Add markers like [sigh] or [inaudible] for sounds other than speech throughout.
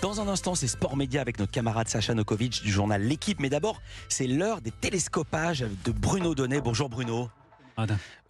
Dans un instant, c'est Sport Média avec notre camarade Sacha Nokovic du journal L'équipe. Mais d'abord, c'est l'heure des télescopages de Bruno Donnet. Bonjour Bruno.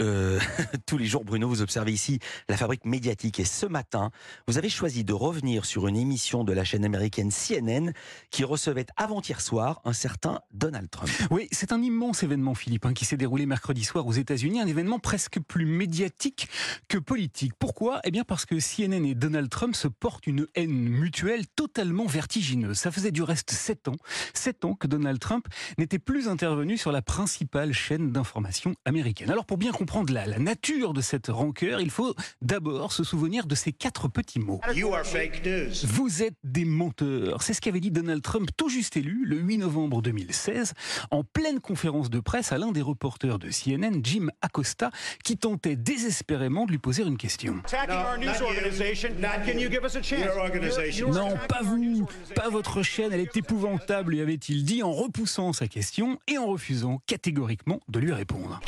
Euh, [laughs] tous les jours, Bruno, vous observez ici la fabrique médiatique. Et ce matin, vous avez choisi de revenir sur une émission de la chaîne américaine CNN qui recevait avant-hier soir un certain Donald Trump. Oui, c'est un immense événement, Philippe, hein, qui s'est déroulé mercredi soir aux États-Unis. Un événement presque plus médiatique que politique. Pourquoi? Eh bien, parce que CNN et Donald Trump se portent une haine mutuelle totalement vertigineuse. Ça faisait du reste sept ans, sept ans que Donald Trump n'était plus intervenu sur la principale chaîne d'information américaine. Alors pour bien comprendre la, la, nature de cette rancœur, il faut d'abord se souvenir de ces quatre petits mots. Vous êtes des menteurs. C'est ce qu'avait dit Donald Trump tout juste élu le 8 novembre 2016 en pleine conférence de presse à l'un des reporters de CNN, Jim Acosta, qui tentait désespérément de lui poser une question. Non, pas vous, pas votre chaîne, elle est épouvantable, lui avait-il dit en repoussant sa question et en refusant catégoriquement de lui répondre.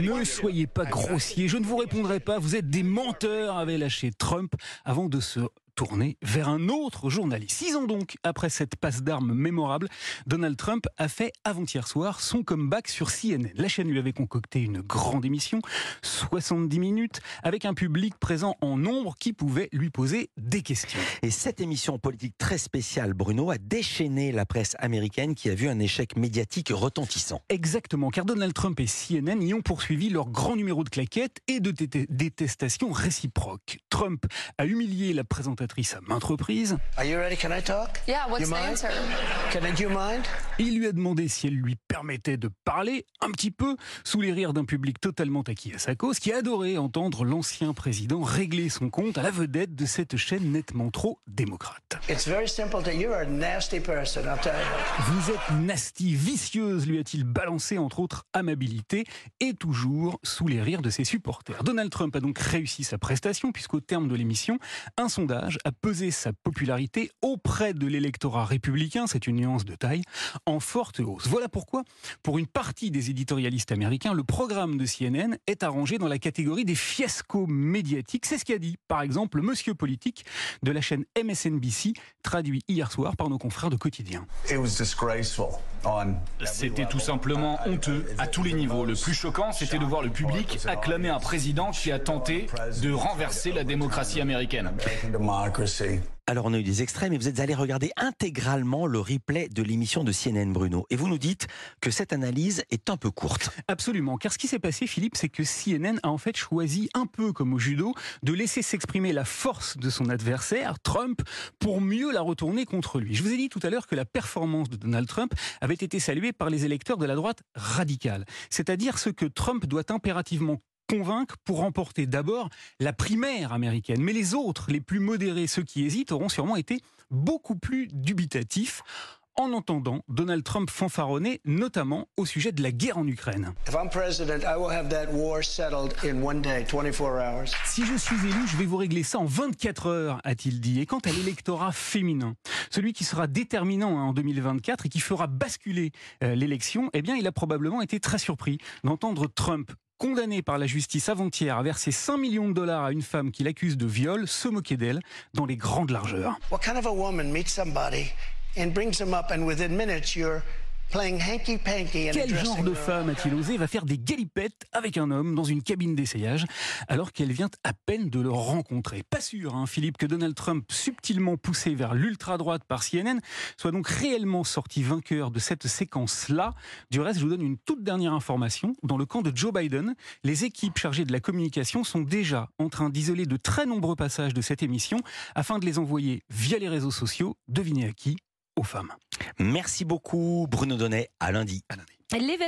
Ne soyez pas grossier, je ne vous répondrai pas, vous êtes des menteurs, avait lâché Trump avant de se tourné vers un autre journaliste. Six ans donc après cette passe d'armes mémorable, Donald Trump a fait avant-hier soir son comeback sur CNN. La chaîne lui avait concocté une grande émission, 70 minutes, avec un public présent en nombre qui pouvait lui poser des questions. Et cette émission politique très spéciale, Bruno, a déchaîné la presse américaine qui a vu un échec médiatique retentissant. Exactement, car Donald Trump et CNN y ont poursuivi leur grand numéro de claquettes et de détestation réciproque. Trump a humilié la présentation à maintes reprises. Il lui a demandé si elle lui permettait de parler un petit peu sous les rires d'un public totalement acquis à sa cause, qui a adoré entendre l'ancien président régler son compte à la vedette de cette chaîne nettement trop démocrate. Vous êtes nasty, vicieuse, lui a-t-il balancé entre autres amabilité et toujours sous les rires de ses supporters. Donald Trump a donc réussi sa prestation puisqu'au terme de l'émission, un sondage a pesé sa popularité auprès de l'électorat républicain, c'est une nuance de taille, en forte hausse. Voilà pourquoi, pour une partie des éditorialistes américains, le programme de CNN est arrangé dans la catégorie des fiascos médiatiques. C'est ce qu'a dit, par exemple, le monsieur politique de la chaîne MSNBC, traduit hier soir par nos confrères de Quotidien. C'était tout simplement honteux à tous les niveaux. Le plus choquant, c'était de voir le public acclamer un président qui a tenté de renverser la démocratie américaine. Alors on a eu des extraits, mais vous êtes allé regarder intégralement le replay de l'émission de CNN Bruno. Et vous nous dites que cette analyse est un peu courte. Absolument, car ce qui s'est passé, Philippe, c'est que CNN a en fait choisi, un peu comme au judo, de laisser s'exprimer la force de son adversaire, Trump, pour mieux la retourner contre lui. Je vous ai dit tout à l'heure que la performance de Donald Trump avait été saluée par les électeurs de la droite radicale, c'est-à-dire ce que Trump doit impérativement convaincre pour remporter d'abord la primaire américaine. Mais les autres, les plus modérés, ceux qui hésitent, auront sûrement été beaucoup plus dubitatifs en entendant Donald Trump fanfaronner, notamment au sujet de la guerre en Ukraine. Si je suis élu, je vais vous régler ça en 24 heures, a-t-il dit. Et quant à l'électorat féminin, celui qui sera déterminant hein, en 2024 et qui fera basculer euh, l'élection, eh bien, il a probablement été très surpris d'entendre Trump condamné par la justice avant-hier à verser 5 millions de dollars à une femme qui l'accuse de viol, se moquer d'elle dans les grandes largeurs. What kind of a woman meets somebody and brings him up and within minutes you're quel genre de femme a-t-il osé va faire des galipettes avec un homme dans une cabine d'essayage alors qu'elle vient à peine de le rencontrer? Pas sûr, hein, Philippe, que Donald Trump, subtilement poussé vers l'ultra-droite par CNN, soit donc réellement sorti vainqueur de cette séquence-là. Du reste, je vous donne une toute dernière information. Dans le camp de Joe Biden, les équipes chargées de la communication sont déjà en train d'isoler de très nombreux passages de cette émission afin de les envoyer via les réseaux sociaux. Devinez à qui? Aux femmes. Merci beaucoup Bruno Donnet. À lundi. L'événement